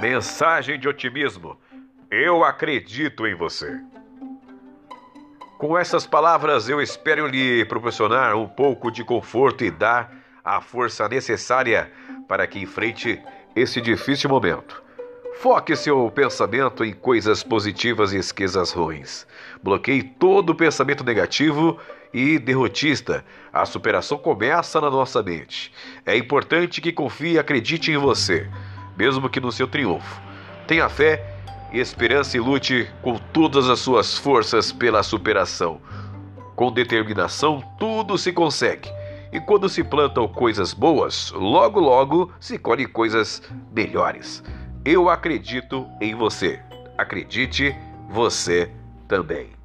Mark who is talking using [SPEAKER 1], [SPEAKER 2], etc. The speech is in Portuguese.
[SPEAKER 1] Mensagem de otimismo. Eu acredito em você. Com essas palavras, eu espero lhe proporcionar um pouco de conforto e dar a força necessária para que enfrente esse difícil momento. Foque seu pensamento em coisas positivas e esqueça as ruins. Bloqueie todo pensamento negativo e derrotista. A superação começa na nossa mente. É importante que confie e acredite em você, mesmo que no seu triunfo. Tenha fé, esperança e lute com todas as suas forças pela superação. Com determinação, tudo se consegue. E quando se plantam coisas boas, logo logo se colhem coisas melhores. Eu acredito em você. Acredite você também.